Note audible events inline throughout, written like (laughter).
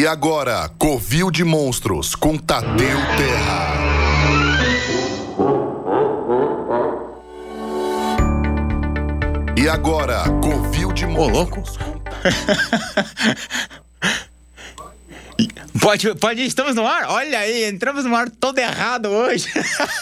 E agora, Covil de Monstros com Tadeu Terra. E agora, Covil de Monstros. Ô, louco. (laughs) Pode, pode estamos no ar? Olha aí, entramos no ar todo errado hoje.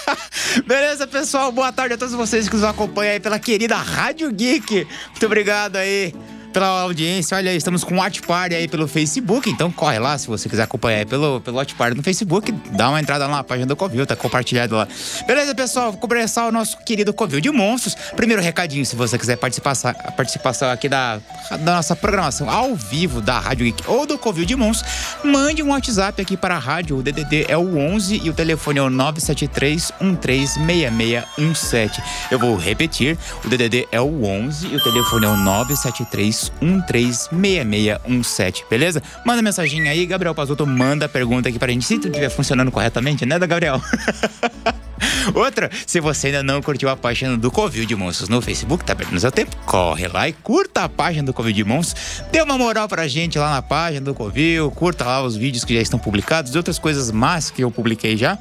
(laughs) Beleza, pessoal? Boa tarde a todos vocês que nos acompanham aí pela querida Rádio Geek. Muito obrigado aí pela audiência. Olha aí, estamos com o Watch Party aí pelo Facebook, então corre lá se você quiser acompanhar aí pelo, pelo Watch Party no Facebook, dá uma entrada lá na página do Covil, tá compartilhado lá. Beleza, pessoal? Vou começar o nosso querido Covil de Monstros. Primeiro recadinho, se você quiser participar, a participação aqui da, da nossa programação ao vivo da Rádio Geek ou do Covil de Monstros, mande um WhatsApp aqui para a rádio. O DDD é o 11 e o telefone é o 973 136617. Eu vou repetir, o DDD é o 11 e o telefone é o 973 136617, beleza? Manda mensagem aí, Gabriel Pazuto manda a pergunta aqui pra gente, se tudo estiver funcionando corretamente, né, da Gabriel? (laughs) Outra, se você ainda não curtiu a página do Covil de Monstros no Facebook, tá perdendo seu tempo, corre lá e curta a página do Covil de Monstros. Dê uma moral pra gente lá na página do Covil, curta lá os vídeos que já estão publicados e outras coisas mais que eu publiquei já.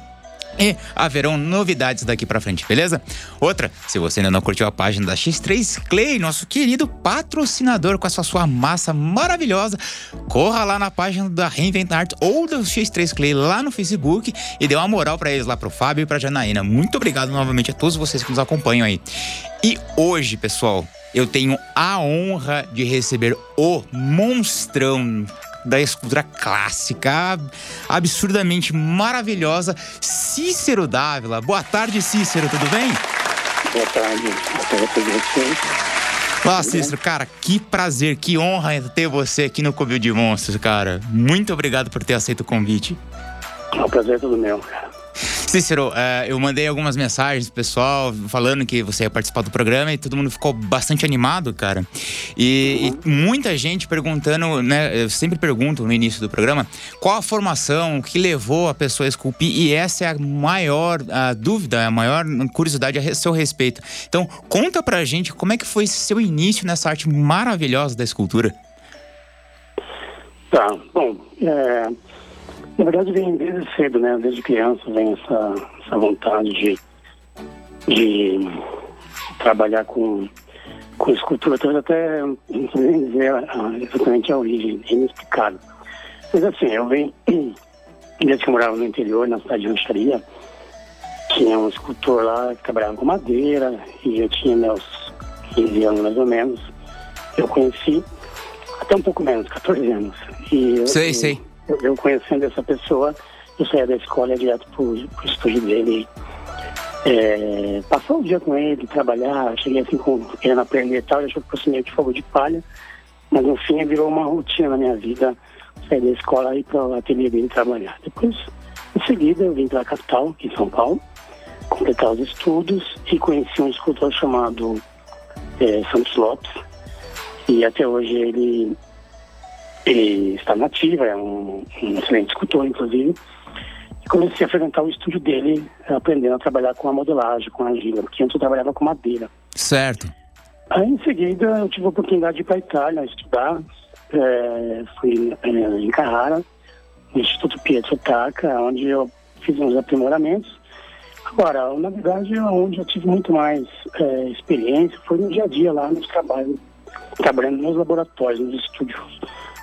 E haverão novidades daqui para frente, beleza? Outra, se você ainda não curtiu a página da X3 Clay, nosso querido patrocinador com essa sua massa maravilhosa, corra lá na página da Reinvent Art ou do X3 Clay lá no Facebook e dê uma moral para eles lá pro Fábio e pra Janaína. Muito obrigado novamente a todos vocês que nos acompanham aí. E hoje, pessoal, eu tenho a honra de receber o monstrão da escultura clássica, absurdamente maravilhosa, Cícero Dávila. Boa tarde, Cícero, tudo bem? Boa tarde, boa tarde vocês. Olá, Cícero, cara, que prazer, que honra ter você aqui no Covil de Monstros, cara. Muito obrigado por ter aceito o convite. É um prazer todo meu, cara. Cícero, é, eu mandei algumas mensagens pro pessoal falando que você ia participar do programa e todo mundo ficou bastante animado, cara. E, uhum. e, muita gente perguntando, né? Eu sempre pergunto no início do programa qual a formação que levou a pessoa a esculpir, e essa é a maior a dúvida, a maior curiosidade a seu respeito. Então, conta pra gente como é que foi seu início nessa arte maravilhosa da escultura. Tá, bom, é, na verdade, vem desde cedo, né? Desde criança vem essa, essa vontade de, de trabalhar com, com escultura. Talvez até não sei dizer exatamente a origem, inexplicável. Mas assim, eu venho, (clears throat) desde que eu morava no interior, na cidade de Rancharia, tinha um escultor lá que trabalhava com madeira, e eu tinha meus 15 anos mais ou menos. Eu conheci, até um pouco menos, 14 anos. E eu, sei, sei eu conhecendo essa pessoa, eu saía da escola direto pro, pro estúdio dele. É, passou um dia com ele, trabalhar, cheguei assim com, querendo aprender e tal, achou que fosse meio de fogo de palha, mas no fim virou uma rotina na minha vida, sair da escola e ir para o ateliê dele trabalhar. Depois, em seguida, eu vim para a capital, em São Paulo, completar os estudos e conheci um escultor chamado é, Santos Lopes, e até hoje ele ele está nativa, é um, um excelente escultor, inclusive. E comecei a frequentar o estúdio dele, aprendendo a trabalhar com a modelagem, com a argila, porque antes eu trabalhava com madeira. Certo. Aí, em seguida, eu tive a oportunidade de ir para a Itália estudar. É, fui é, em Carrara, no Instituto Pietro Taca, onde eu fiz uns aprimoramentos. Agora, na verdade, onde eu tive muito mais é, experiência foi no dia a dia, lá nos trabalhos, trabalhando nos laboratórios, nos estúdios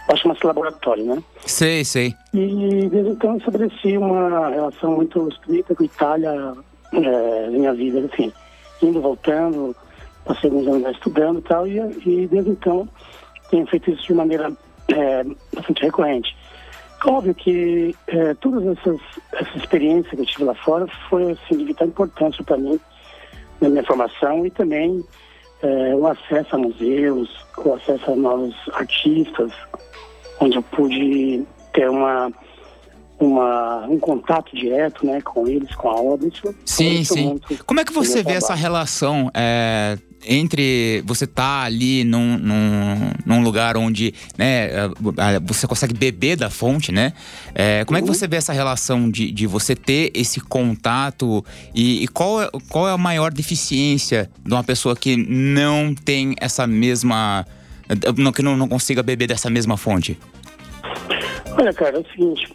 acho chama-se laboratório, né? Sei, sei. E desde então estabeleci uma relação muito estreita com a Itália é, minha vida, assim, indo, voltando, passei alguns anos estudando e tal, e, e desde então tenho feito isso de maneira é, bastante recorrente. Óbvio que é, todas essas, essa experiência que eu tive lá fora foi assim, de vital importância para mim, na minha formação e também é, o acesso a museus, o acesso a novos artistas, onde eu pude ter uma, uma, um contato direto né, com eles, com a obra. Isso sim, sim. Como é que você vê essa relação é, entre você tá ali num, num, num, lugar onde né, você consegue beber da fonte, né? É, como uhum. é que uhum. você vê essa relação de, de você ter esse contato e, e qual, é, qual é a maior deficiência de uma pessoa que não tem essa mesma não, que não, não consiga beber dessa mesma fonte? Olha, cara, é o seguinte,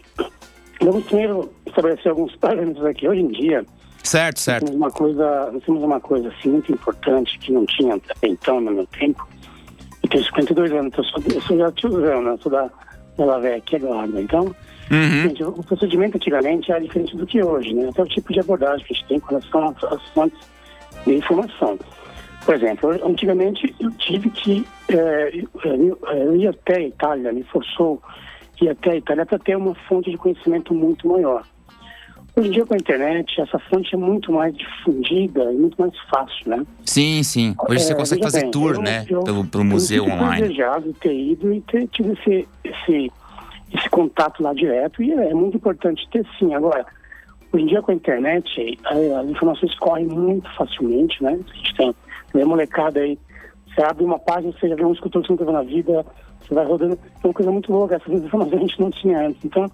vamos primeiro estabelecer alguns parâmetros aqui. Hoje em dia, Certo, certo. Nós temos uma coisa, temos uma coisa assim, muito importante que não tinha até então no meu tempo. Eu tenho 52 anos, então eu sou, eu sou já tiozão, né? Eu sou da, da VEC agora. Então, Uhum. gente, o procedimento antigamente era diferente do que hoje, né? Até o tipo de abordagem que a gente tem com relação às fontes de informação. Por exemplo, eu- antigamente eu tive que eh, eu, eu ia até a Itália, me forçou ir até a Itália para ter uma fonte de conhecimento muito maior. Hoje em dia com a internet, essa fonte é muito mais difundida e muito mais fácil, né? Sim, sim. Hoje você É, consegue veja fazer bem, tour, eu- né? eu- Pelo, pelo museu eu online. desejado ter ido e ter tido esse, esse, esse contato lá direto. E é, muito importante ter sim. Agora, hoje em dia com a internet, a- as informações correm muito facilmente, né? A gente tem a molecada aí, você abre uma página, você já vê um escultor que você nunca viu na vida, você vai rodando. É uma coisa muito louca, essas informações (laughs) a gente não tinha antes. Então,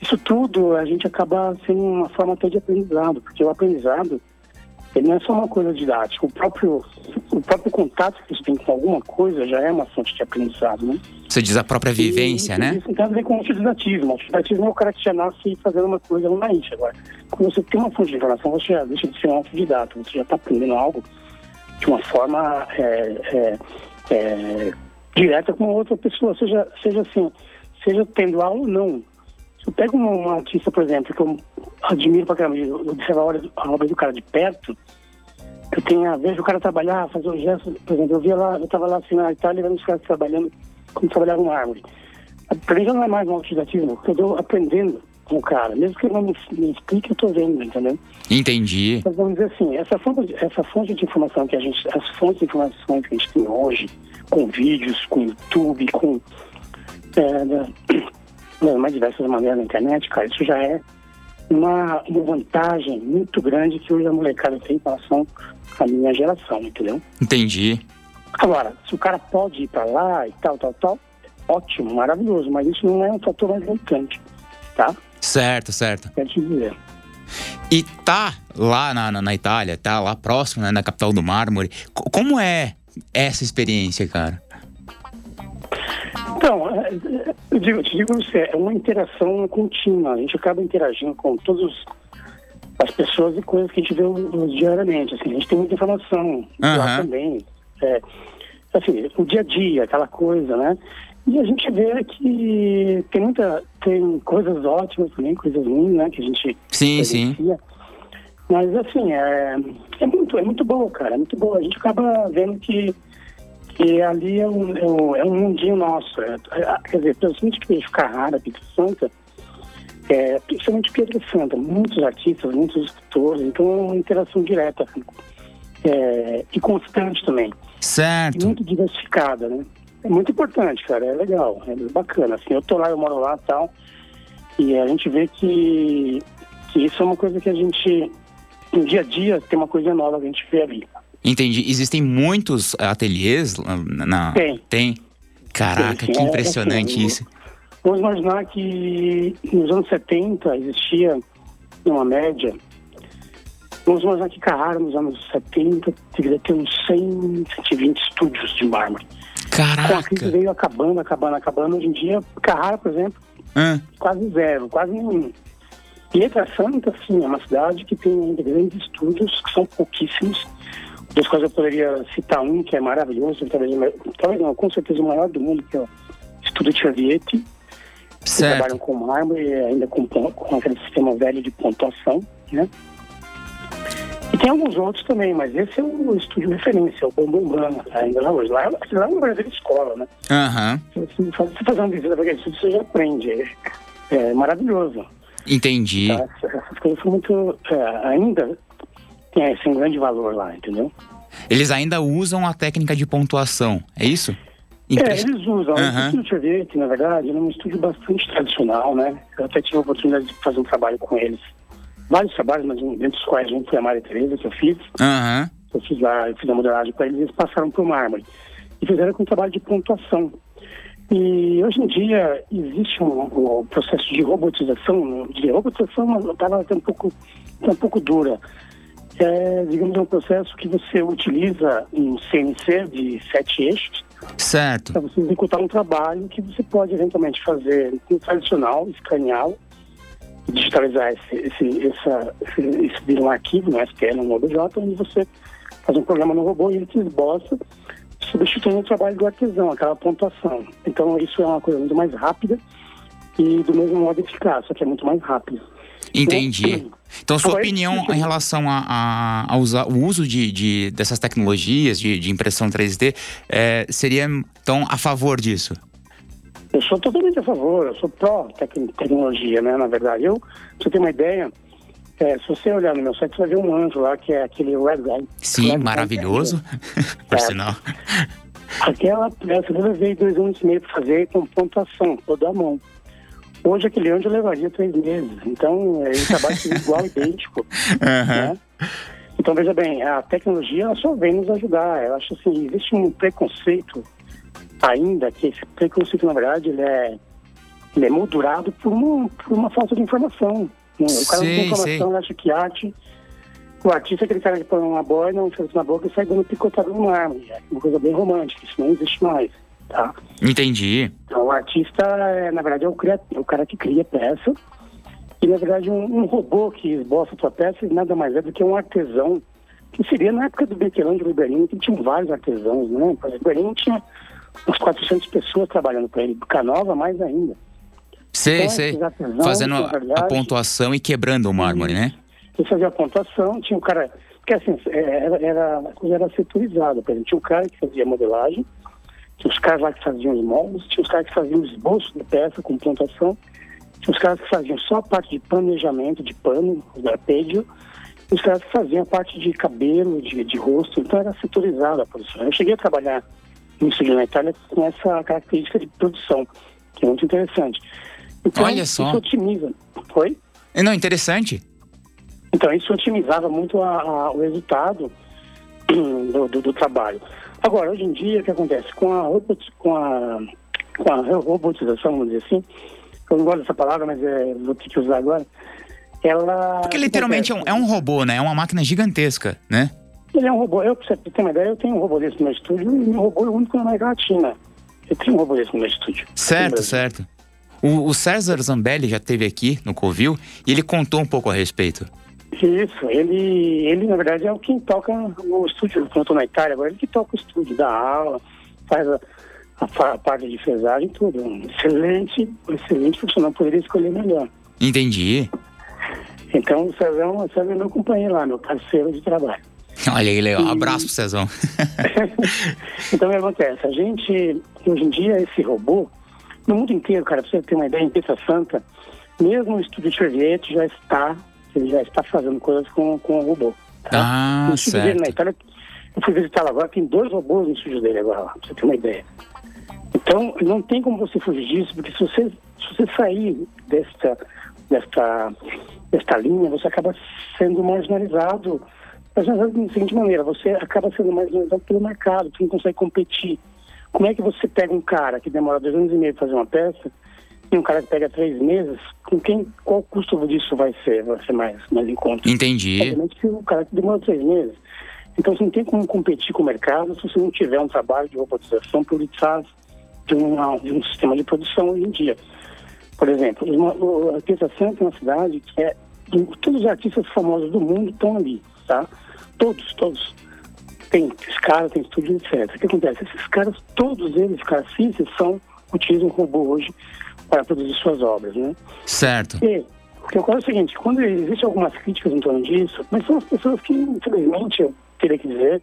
isso tudo a gente acaba sendo uma forma até de aprendizado, porque o aprendizado ele não é só uma coisa didática. O próprio, o próprio contato que você tem com alguma coisa já é uma fonte de aprendizado, né? Você diz a própria vivência, e, né? Isso tem a ver com o autodidatismo. O autodidatismo é o cara que já nasce fazendo uma coisa no naiz. Agora, quando você tem uma fonte de informação, você já deixa de ser um autodidata. Você já está aprendendo algo de uma forma é, é, é, direta com outra pessoa. Seja, seja assim, seja tendo aula ou não. Se eu pego uma, uma artista, por exemplo, que eu admiro pra caramba, eu observo a obra, a obra do cara de perto, eu tenho, vejo o cara trabalhar, fazer um gesto, por exemplo, eu via lá, eu estava lá assim na Itália vendo os caras trabalhando como trabalhavam árvore. Pra mim já não é mais um autodidatismo, eu estou aprendendo com o cara. Mesmo que ele não me, me explique, eu estou vendo, entendeu? Entendi. Mas vamos dizer assim, essa fonte, de- essa fonte de informação que a gente, as fontes de informações que a gente tem hoje, com vídeos, com YouTube, com é, da- (clears throat) das mais diversas maneiras na internet, cara, isso já é uma, uma vantagem muito grande que hoje a molecada tem em relação à minha geração, entendeu? Entendi. Agora, se o cara pode ir para lá e tal, tal, tal, ótimo, maravilhoso, mas isso não é um fator mais importante, tá? Certo, certo. Dizer. E tá lá na, na, na Itália, tá lá próximo, né, na capital do mármore. Co- como é essa experiência, cara? Então, é, é, eu, digo, eu te digo você, é uma interação contínua. A gente acaba interagindo com todas as pessoas e coisas que a gente vê diariamente. Assim, a gente tem muita informação lá Aham. também. É, assim, o dia a dia, aquela coisa, né? E a gente vê que tem muita, tem coisas ótimas também, coisas ruins, né? Que a gente Sim, sim. Mas assim, é, é muito, é muito boa, cara, é muito boa. A gente acaba vendo que, que ali é um, é um, é um mundinho nosso. É, é, quer dizer, principalmente que Pedro Carrara, Pedro Santa, é, principalmente Pedro Santa, muitos artistas, muitos escritores, então é uma interação direta é, e constante também. E Certo. muito diversificada, né? É muito importante, cara, é legal, é bacana. Assim, eu tô lá, eu moro lá e tal, e a gente vê que, que isso é uma coisa que a gente, no dia a dia, tem uma coisa nova que a gente vê ali. Entendi. Existem muitos ateliês na. na- Tem. Tem. Caraca, Tem, que é, impressionante assim, isso. Vamos imaginar que nos anos 70 existia uma média. Vamos imaginar que Carrara nos anos 70 deveria ter uns 100, 120 estúdios de mármore. Com a crise Caraca. veio acabando, acabando, acabando. Hoje em dia, Carrara, por exemplo, quase zero, quase nenhum. Pietra Santa, sim, é uma cidade que tem ainda grandes estúdios, que são pouquíssimos, dos quais eu poderia citar um que é maravilhoso, talvez, talvez não, com certeza o maior do mundo, que é o Estudo Cervietti, que trabalham Certo. com mármore e ainda com, com aquele sistema velho de pontuação, né? Tem alguns outros também, mas esse é o estúdio referência, o Bombom Branco, ainda lá hoje. Lá, é- lá é uma verdadeira escola, né? Aham. Se faz- se fazer uma visita para aquele estúdio, você já aprende. É, é maravilhoso. Entendi. Tá? Essas coisas são muito. é, ainda tem esse um grande valor lá, entendeu? Eles ainda usam a técnica de pontuação, é isso? É, Impre- eles usam. Aham. O estúdio sorvete, na verdade, é um estúdio bastante tradicional, né? Eu até tive a oportunidade de fazer um trabalho com eles. Vários trabalhos, mas um, dentre os quais um foi a Maria Tereza, que eu fiz. Aham. Eu fiz lá, eu fiz a modelagem para eles, eles passaram por mármore. E fizeram com um trabalho de pontuação. E hoje em dia existe um, um processo de robotização, de robotização, mas estava até um pouco, tá um pouco dura. é, digamos, um processo que você utiliza um CNC de sete eixos Certo. para você executar um trabalho que você pode eventualmente fazer tradicional, escaneá-lo, digitalizar esse, esse, essa, esse, isso vira um arquivo no SQL, no OBJ, onde você faz um programa no robô e ele te esboça, substituindo o trabalho do artesão, aquela pontuação. Então isso é uma coisa muito mais rápida e do mesmo modo eficaz, só que é muito mais rápido. Entendi. Então, sua Agora, opinião em relação a, a, a usar o uso de, de- dessas tecnologias de, de impressão 3D é, seria, então, a favor disso? Eu sou totalmente a favor, eu sou pró-tecnologia, né, na verdade. Eu, pra você ter uma ideia, é, se você olhar no meu site, você vai ver um anjo lá, que é aquele Red Guy. Sim, Red Guy. maravilhoso. (laughs) Por É. sinal. Aquela peça eu levei dois anos e meio para fazer com pontuação, toda a mão. Hoje aquele anjo levaria três meses. Então, é, ele trabalha igual, (laughs) idêntico. Aham. né? Então, veja bem, a tecnologia ela só vem nos ajudar. Eu acho assim, existe um preconceito ainda, que esse preconceito, na verdade, ele é, ele é moldurado por uma, por uma falta de informação. né? O cara não Sei, tem informação, ele acha que arte... O artista é aquele cara que põe uma boina, um filtro na boca e sai dando picotado no mármore. É uma coisa bem romântica, isso não existe mais, tá? Entendi. Então, o artista, é, na verdade, é o, cria- é o cara que cria peça. E, na verdade, um, um robô que esboça a sua peça nada mais é do que um artesão, que seria na época do Michelangelo Liberini, que tinham vários artesãos, né? Liberini tinha umas 400 pessoas trabalhando para ele, Canova mais ainda. Sei, Então, sei. artesãos, Fazendo na a, pontuação e quebrando o mármore, né? Ele fazia a pontuação, tinha um cara... Porque, assim, é, era, era, a coisa era setorizada. Por exemplo, tinha um cara que fazia modelagem, tinha os caras lá que faziam os moldes, tinha os caras que faziam os esboços de peça com pontuação, tinha os caras que faziam só a parte de planejamento de pano, o arpeggio, e os caras que faziam a parte de cabelo, de, de rosto, então era setorizada a produção. Eu cheguei a trabalhar no na Itália com essa característica de produção, que é muito interessante. Então, Olha só. isso otimiza. Foi? Não, interessante. Então, isso otimizava muito a- a- o resultado (clears throat) do, do- do trabalho. Agora, hoje em dia, o que acontece? Com a, robot, com a, com a robotização, vamos dizer assim, eu não gosto dessa palavra, mas é, vou ter que usar agora, ela... Porque literalmente é um, é um robô, né? É uma máquina gigantesca, né? Ele é um robô. Eu, pra você ter uma ideia, eu tenho um robô desse no meu estúdio e meu robô é o único na América Latina. Eu tenho um robô desse no meu estúdio. Certo, certo. O, o César Zambelli já esteve aqui no Covil e ele contou um pouco a respeito. Isso, ele, ele na verdade é o quem toca no estúdio, quando eu tô na Itália, agora ele que toca o estúdio, dá aula, faz a, a, a parte de fresagem, tudo. Um excelente, um excelente profissional, poderia escolher melhor. Entendi. Então o Cezão, o Cezão é meu companheiro lá, meu parceiro de trabalho. (laughs) Olha aí, legal. Abraço pro Cezão. (laughs) então o que acontece? A gente, hoje em dia, esse robô, no mundo inteiro, cara, pra você ter uma ideia, em Pietra Santa, mesmo o estúdio de Chevrolet já está, ele já está fazendo coisas com, com o robô. Tá? Ah, no estúdio dele na certo. Itália, eu fui visitá-lo agora, tem dois robôs no estúdio dele agora lá, pra você ter uma ideia. Então, não tem como você fugir disso, porque se você, se você sair desta, desta, desta linha, você acaba sendo marginalizado. Marginalizado da seguinte maneira, você acaba sendo marginalizado pelo mercado, você não consegue competir. Como é que você pega um cara que demora dois anos e meio para fazer uma peça e um cara que pega três meses, com quem, qual custo disso vai ser, vai ser mais, mais em conta? Entendi. Obviamente que o cara que demora três meses. Então você não tem como competir com o mercado se você não tiver um trabalho de robotização por detrás de, uma, de um sistema de produção hoje em dia. Por exemplo, uma, o- a Santa é uma cidade que é. Todos os artistas famosos do mundo estão ali, tá? Todos, todos. Tem escala, tem estúdio, etc. O que acontece? Esses caras, todos eles, carcistas, são, utilizam robô hoje para produzir suas obras, né? Certo. E o que ocorre é o seguinte, quando existem algumas críticas em torno disso, mas são as pessoas que, infelizmente, eu teria que dizer,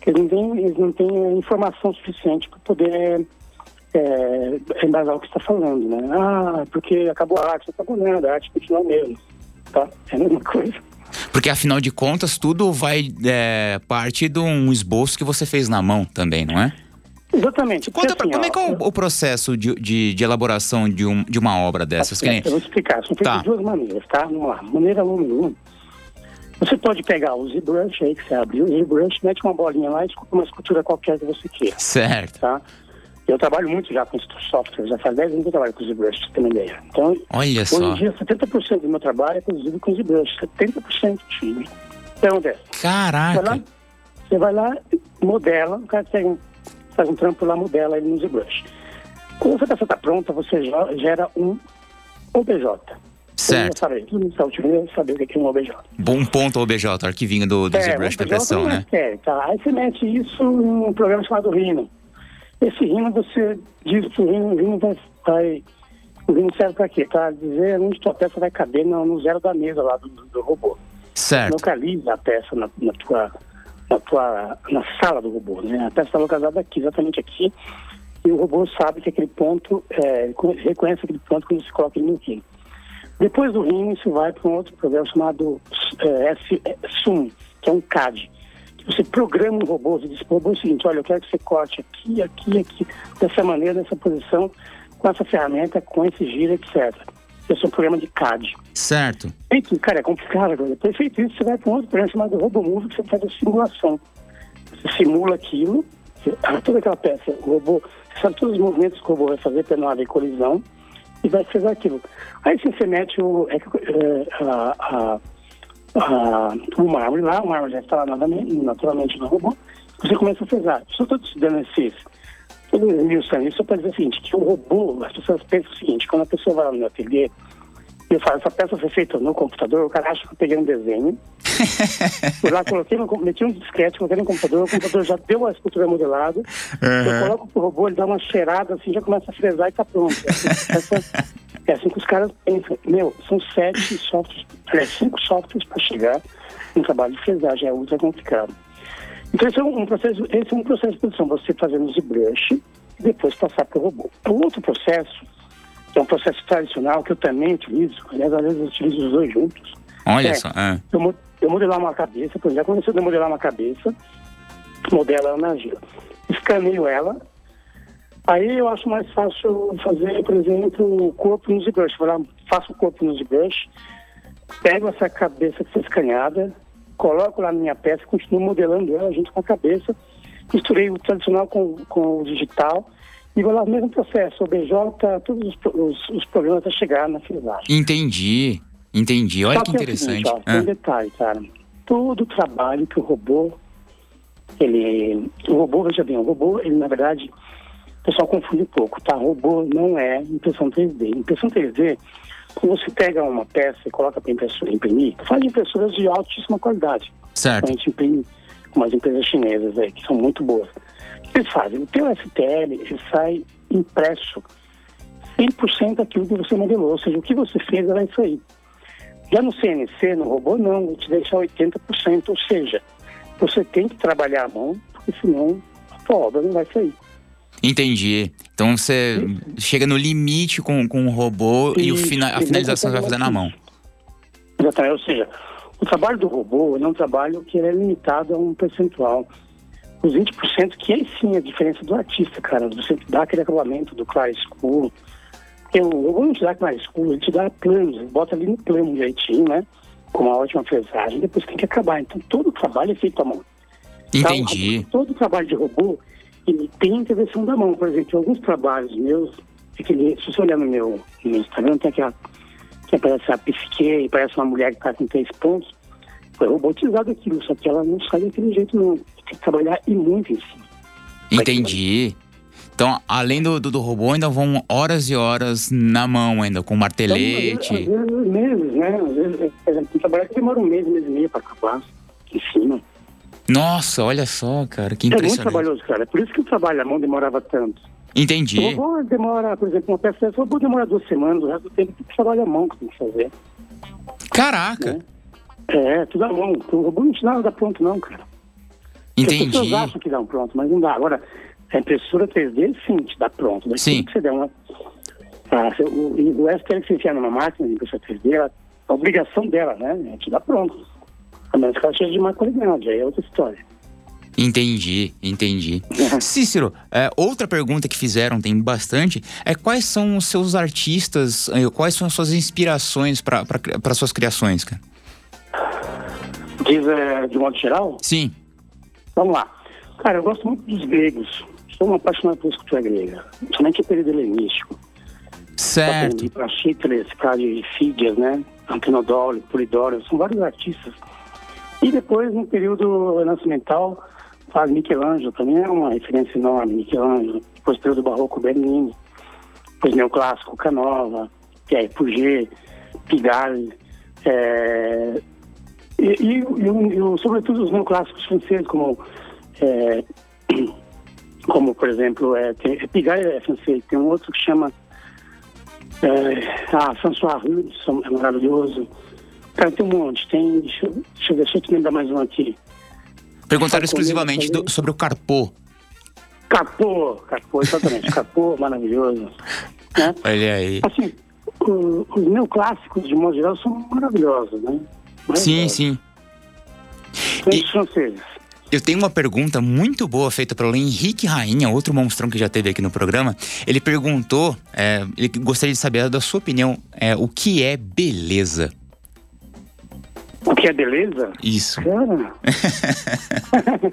que eles não têm, eles não têm informação suficiente para poder é, embasar o que está falando, né? Ah, porque acabou a arte, não acabou nada, a arte continua mesmo, tá? É a mesma coisa. Porque afinal de contas, tudo vai é, parte de um esboço que você fez na mão também, não é? Exatamente. Conta pra, assim, como é que é o, o processo de, de, de elaboração de, um, de uma obra dessas? Que nem- Eu vou explicar. São Tá. de duas maneiras, tá? Vamos lá. Maneira número um. Você pode pegar o ZBrush aí que você abriu, o ZBrush, mete uma bolinha lá e esculpe uma escultura qualquer que você queira, Certo. tá? Eu trabalho muito já com software, já faz 10 anos que eu trabalho com ZBrush, você ter uma ideia. Então, Olha hoje só. em dia, 70% do meu trabalho é produzido com ZBrush, 70% time. O que acontece? Caraca. Vai lá, você vai lá, modela, o cara tem, faz um trampo lá, modela ele no ZBrush. Quando essa peça está pronta, você já- gera um OBJ. Certo. Saber, saber o que é um OBJ. Bom ponto OBJ, arquivinho do, do É, ZBrush OBJ impressão, não né? É, tá. Aí você mete isso em um programa chamado Rhino. Esse Rhino, você diz que o Rhino, o Rhino vai, vai... O Rhino serve para quê? Para dizer onde tua peça vai caber no, no zero da mesa lá do, do robô. Certo. localiza a peça na, na tua na tua na sala do robô, né? A peça está localizada aqui, exatamente aqui, e o robô sabe que aquele ponto é, co- reconhece aquele ponto quando você coloca ele no rim. Depois do rim, isso vai para um outro programa chamado é, é, SUM, que é um CAD. Você programa o robô, você diz para o robô o seguinte, olha, eu quero que você corte aqui, aqui, aqui, dessa maneira, nessa posição, com essa ferramenta, com esse giro, etc. Esse é um programa de CAD. Certo. Feito, cara, é complicado. Depois feito isso, você vai para um outro programa chamado RoboMove, que você faz a simulação. Você simula aquilo, você- toda aquela peça, o robô, você sabe todos os movimentos que o robô vai fazer para não haver colisão e vai fazer aquilo. Aí você mete o, é, é, a, a, a, o mármore lá, o mármore já está lá naturalmente, no robô, você começa a fazer. Só estou te dando esses, todo Wilson, isso para dizer o seguinte, que o robô, as pessoas pensam o seguinte, quando a pessoa vai lá no meu ateliê, eu falo, essa peça foi feita no computador, o cara acha que eu peguei um desenho. (laughs) Fui lá, coloquei no, meti um disquete, coloquei no computador, o computador já deu a escultura modelada. Eu coloco pro robô, ele dá uma cheirada assim, já começa a fresar e tá pronto. (laughs) Essa- é assim que os caras pensam. Meu, são sete (laughs) softwares, aliás, cinco softwares para chegar no trabalho de fresagem, é ultra complicado. Então esse é um, processo, esse é um processo de produção, você fazer no ZBrush e depois passar para o robô. O outro processo, que é um processo tradicional que eu também utilizo, aliás, às vezes eu utilizo os dois juntos. Olha É. só. ah. Eu, eu modelar uma cabeça, por exemplo, quando você modelar uma cabeça, modela ela na argila. Escaneio ela, aí eu acho mais fácil fazer, por exemplo, o corpo no ZBrush. Vou lá, faço o corpo no ZBrush, pego essa cabeça que foi escaneada, coloco lá na minha peça, continuo modelando ela junto com a cabeça, misturei o tradicional com, com o digital e vou lá no mesmo processo, OBJ, todos os, os, os programas até chegar na frisagem. Entendi. Entendi. Olha Só que interessante. seguinte, ó, Ah. tem um detalhe, cara. Todo o trabalho que o robô, ele. O robô, veja bem, o robô, ele na verdade, o pessoal confunde um pouco, tá? Robô não é impressão 3D. Impressão 3D, quando você pega uma peça e coloca para impressora imprimir, faz impressoras de altíssima qualidade. A Certo. gente imprime com umas empresas chinesas aí, que são muito boas. O que eles fazem? O teu STL, ele sai impresso 100% daquilo que você modelou, ou seja, o que você fez vai sair. Já no CNC, no robô, não, ele te deixa 80%, ou seja, você tem que trabalhar a mão, porque senão a tua obra não vai sair. Entendi. Então você chega no limite com, com o robô e o Isso, fina- a e finalização você vai fazer na mão. Exatamente, ou seja, o trabalho do robô é um trabalho que é limitado a um percentual. Os 20% que aí sim é a diferença do artista, cara. Você dá aquele acabamento do claro escuro. Porque o robô não te dá claro escuro, ele te dá planos, ele bota ali no plano direitinho, né? Com uma ótima fresagem, depois tem que acabar. Então todo o trabalho é feito à mão. Então, Entendi. todo o trabalho de robô, ele tem intervenção da mão. Por exemplo, alguns trabalhos meus, é que ele- se você olhar no meu, no meu Instagram, tem aquela que aparece a psique, parece uma mulher que está com três pontos. Foi robotizado aquilo, só que ela não sai daquele jeito, não. Tem que trabalhar e muito em cima. Entendi. Então, além do, do, do robô, ainda vão horas e horas na mão ainda, com Então, martelete. às vezes, às vezes meses, né? Às vezes, por exemplo, tem trabalho que demora um mês, um mês e meio para acabar em cima. Nossa, olha só, cara, que É muito impressionante. trabalhoso, cara. É por isso que o trabalho à mão demorava tanto. Entendi. O robô demora, por exemplo, uma peça dessa, o robô demora duas semanas, o resto do tempo tem que trabalhar à mão que tem que fazer. Caraca, Né? É, tudo à mão. O robô não te dá nada pronto, não, cara. As entendi. pessoas acham que dá um pronto, mas não dá. Agora, a impressora 3D, sim, te dá pronto. Daqui Sim. que você der uma... Ah, o, o STL que você enfiar numa máquina de impressora 3D, ela- a obrigação dela, né, é te dar pronto. Ela seja de má qualidade, aí é outra história. Entendi, entendi. (laughs) Cícero, é, outra pergunta que fizeram, tem bastante, é quais são os seus artistas, eh, quais são as suas inspirações para suas criações, cara? Diz, é, de modo geral, Sim, vamos lá. Cara, eu gosto muito dos gregos. Sou um apaixonado por escultura grega, somente o período helenístico. certo. Para Chitles, para de Fídias, né? Antenodoro, Polidoro, são vários artistas E depois, no período renascimental, faz Michelangelo, também é uma referência enorme, Michelangelo. Depois, período barroco, Bernini. Depois, neoclássico, Canova, Pierre Puget, Pigalle. É, e, e, e, e, sobretudo, os neoclássicos franceses, como, é, (clears throat) como por exemplo, é, tem, Pigalle é francês, tem um outro que chama é, ah, François Rude, é maravilhoso. Cara, tem um monte. Tem, deixa, deixa eu ver, deixa eu te lembrar mais um aqui. Perguntaram exclusivamente do, sobre o Carpô. Carpô, Carpô, exatamente. Carpô, (laughs) maravilhoso. Né? Olha aí. Assim, o, os neoclássicos, de modo geral, são maravilhosos, né? Sim, sim. São e... franceses. Eu tenho uma pergunta muito boa feita pelo Henrique Rainha, outro monstrão que já teve aqui no programa. Ele perguntou, é, ele gostaria de saber da sua opinião, é, o que é beleza? O que é beleza? Isso. Cara. (laughs)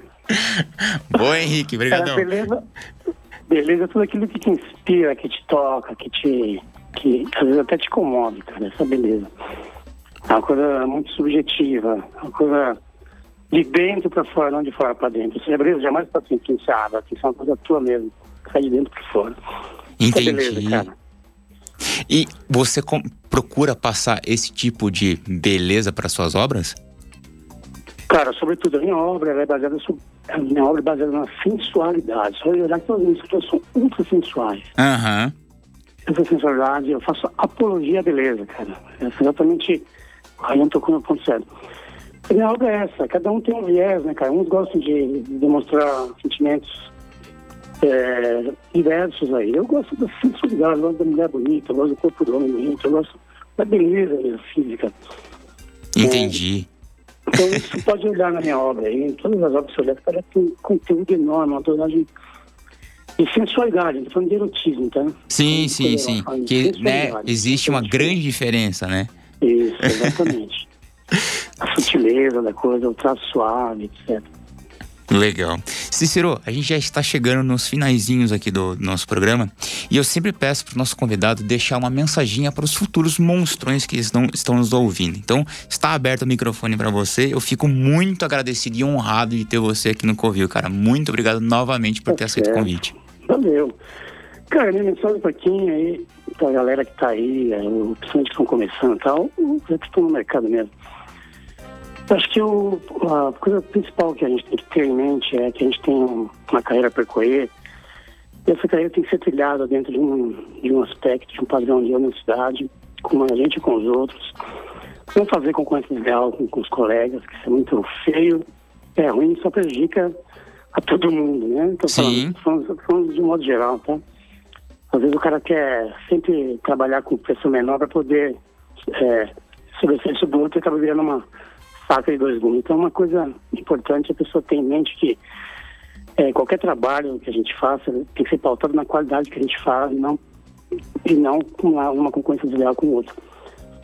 Boa, Henrique, obrigado. beleza, beleza é tudo aquilo que te inspira, que te toca, que te. que às vezes até te comove, cara, essa beleza. É uma coisa muito subjetiva, uma coisa de dentro para fora, não de fora para dentro. Seja beleza jamais está assim, influenciada, que é uma coisa tua mesmo, sai de dentro para fora. Entendi. É beleza, cara. E você procura passar esse tipo de beleza para suas obras? Cara, sobretudo a minha obra é baseada sobre, a minha obra é baseada na sensualidade. Só olhar que todas as minhas escrituras são ultra sensuais. Aham. Uhum. Essa sensualidade, eu faço apologia à beleza, cara. É exatamente. Aí eu tocou no ponto certo. A minha obra é essa, cada um tem um viés, né, cara? Uns gostam de demonstrar sentimentos é, diversos aí. Eu gosto da sensualidade, eu gosto da mulher bonita, eu gosto do corpo do homem bonito, eu gosto da beleza mesmo, física. Entendi. É, então isso pode olhar na minha obra aí, em todas as obras que você olhar, tem um conteúdo enorme, uma tonagem de sensualidade, estou falando de erotismo, tá? Sim, sim, sim. Que né, existe uma grande diferença, né? Isso, exatamente. (laughs) a sutileza da coisa, o traço suave, etc. Legal. Cícero, a gente já está chegando nos finaizinhos aqui do nosso programa e eu sempre peço para o nosso convidado deixar uma mensaginha para os futuros monstrões que estão, estão nos ouvindo. Então, está aberto o microfone para você. Eu fico muito agradecido e honrado de ter você aqui no Covil, cara. Muito obrigado novamente por tá ter aceito o convite. Valeu. Cara, minha mensagem para quem aí, para a galera que está aí, é, principalmente que estão começando e tal, que estão no mercado mesmo Acho que o, a coisa principal que a gente tem que ter em mente é que a gente tem uma carreira a percorrer e essa carreira tem que ser trilhada dentro de um, de um aspecto, de um padrão de honestidade, com a gente e com os outros. Não fazer concorrência desleal com, com os colegas, que isso é muito feio, é ruim, só prejudica a todo mundo, né? Então, Sim. Falando, falando de um modo geral, tá? Às vezes o cara quer sempre trabalhar com pessoa menor para poder é, sobressair sobre o outro e acaba virando uma dois gumes. Então, uma coisa importante a pessoa ter em mente que é, qualquer trabalho que a gente faça tem que ser pautado na qualidade que a gente faz não, e não com uma, uma concorrência desleal com o outro.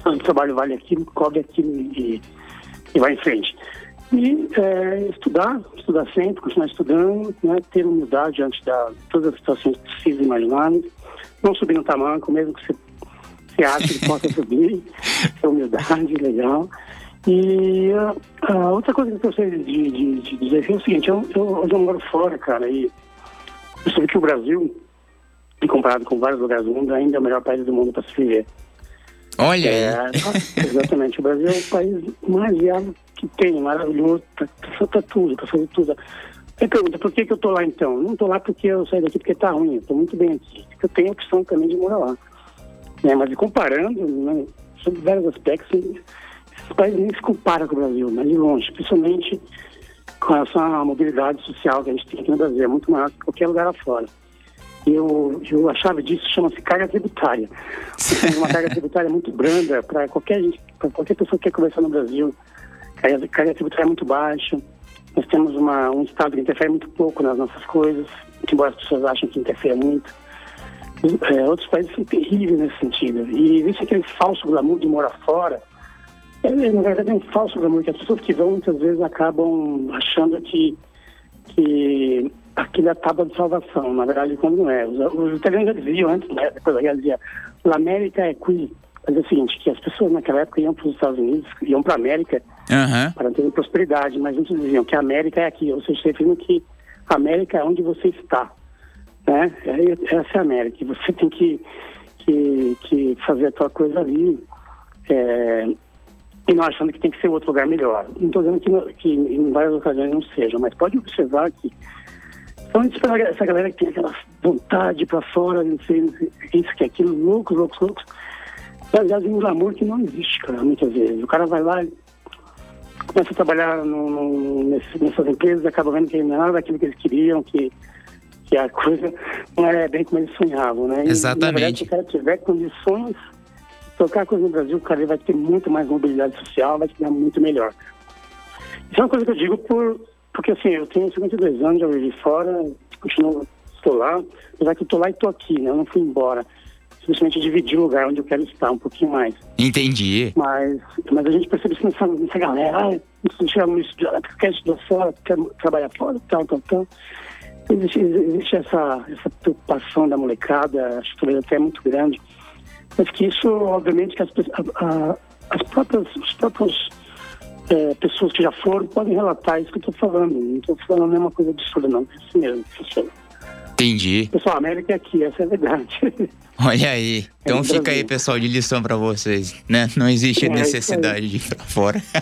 Então, o trabalho vale aquilo, cobre aquilo e, e vai em frente. E é, estudar, estudar sempre, continuar estudando, né, ter humildade diante de todas as situações possíveis e imagináveis, não subir no tamanco, mesmo que você, você ache que possa subir, (laughs) ter humildade, legal. E a, a, outra coisa que eu gostaria de, de, de, dizer é o seguinte, eu, eu, eu moro fora, cara, e eu sei que o Brasil, comparado com vários lugares do mundo, ainda é o melhor país do mundo para se viver. Olha é, Exatamente, o Brasil é o país mais viável que tem, maravilhoso, tá, tá, tá tudo, tá fazendo tudo. Aí pergunta, por que, que eu tô lá então? Não tô lá porque eu saí daqui porque tá ruim, eu tô muito bem aqui. Eu tenho a opção também de morar lá. É, mas comparando, né, sobre vários aspectos, esse país nem se compara com o Brasil, mas de longe, principalmente com essa mobilidade social que a gente tem aqui no Brasil, é muito maior que qualquer lugar lá fora. E eu, eu, a chave disso chama-se carga tributária. uma carga tributária muito branda para qualquer, para qualquer pessoa que quer conversar no Brasil. Carga, carga tributária é muito baixa. Nós temos uma, um Estado que interfere muito pouco nas nossas coisas, embora as pessoas achem que interfere muito. É, outros países são terríveis nesse sentido. E existe aquele falso glamour de morar fora, é, na verdade, é um falso glamour, que as pessoas que vão muitas vezes acabam achando que, que aquilo é a tábua de salvação. Na verdade, quando não é. Os, os italianos já diziam antes, né, depois da guerra, dizia, a América é qui. Mas é o seguinte, que as pessoas naquela época iam para os Estados Unidos, iam para a América, Aham. para ter prosperidade, mas muitos diziam que a América é aqui, ou seja, referindo que a América é onde você está, né? É- Essa é a América, você tem que, que, que fazer a tua coisa ali, é, e não achando que tem que ser outro lugar melhor. Não estou dizendo que, não- que em várias ocasiões não seja, mas pode observar que Principalmente para essa galera que tem aquela vontade para fora, não sei, não sei, isso, que aquilo, loucos, loucos, loucos. Baseado em um glamour que não existe, cara, muitas vezes. O cara vai lá e começa a trabalhar no, no, nesse- nessas empresas, acaba vendo que não é nada daquilo que eles queriam, que, que a coisa não é bem como eles sonhavam, né? E, Exatamente. Na verdade, se o cara tiver condições tocar coisa no Brasil, o cara vai ter muito mais mobilidade social, vai se dar muito melhor. Isso é uma coisa que eu digo por, porque assim, eu tenho 52 anos, já vivi fora, continuo, estou lá, apesar que estou lá e estou aqui, né? Eu não fui embora. Simplesmente dividi o lugar onde eu quero estar um pouquinho mais. Entendi. Mas, mas a gente percebe isso nessa, nessa galera, ah, não chama isso de porque quer estudar fora, quer trabalhar fora, tal, tal, tal. Existe, existe essa, essa preocupação da molecada, acho que talvez até é muito grande. Mas que isso, obviamente, que as, a- as próprias, os próprios é, pessoas que já foram podem relatar isso que eu estou falando. Não estou falando nenhuma coisa absurda, não. É isso mesmo, funciona. Entendi. Pessoal, a América é aqui, essa é a verdade. (laughs) Olha aí. Então no fica aí, pessoal, de lição pra vocês, né? Não existe É, necessidade de ir pra fora. (laughs)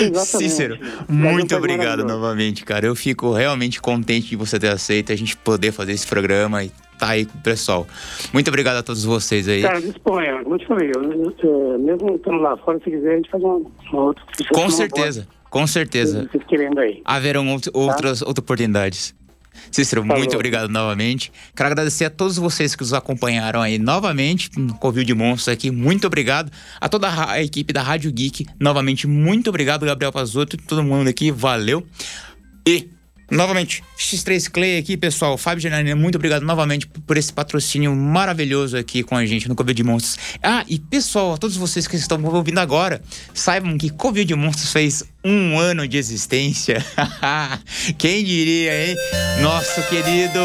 Exatamente. Cícero, muito obrigado novamente, cara. Eu fico realmente contente de você ter aceito a gente poder fazer esse programa e tá aí com o pessoal. Muito obrigado a todos vocês aí. Cara, disponha. Como eu te falei, eu, eu, mesmo estando lá fora, se quiser, a gente faz uma, uma outra. Com uma certeza, com certeza. Vocês querendo aí. Haverão out- outras, outras oportunidades. Cícero, Falou. muito obrigado novamente. Quero agradecer a todos vocês que nos acompanharam aí novamente no Covil de Monstros aqui. Muito obrigado. A toda a equipe da Rádio Geek, novamente, muito obrigado, Gabriel Pazotto, todo mundo aqui, valeu. E, novamente, X3 Clay aqui, pessoal. Fábio Janine, muito obrigado novamente por- esse patrocínio maravilhoso aqui com a gente no Covil de Monstros. Ah, e pessoal, a todos vocês que estão ouvindo agora, saibam que Covil de Monstros fez um ano de existência. (laughs) Quem diria, hein? Nosso querido,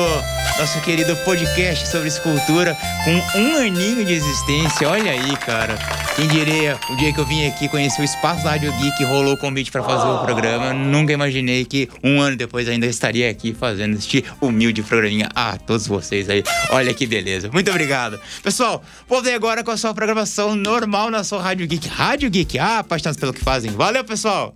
nosso querido podcast sobre escultura com um aninho de existência. Olha aí, cara. Quem diria, o dia que eu vim aqui conhecer o espaço Rádio Geek, rolou o convite para fazer o programa. Nunca imaginei que um ano depois ainda estaria aqui fazendo este humilde programinha. Ah, todos vocês aí. Olha que beleza. Muito obrigado. Pessoal, voltei agora com a sua programação normal na sua Rádio Geek. Rádio Geek, ah, apaixonados pelo que fazem. Valeu, pessoal!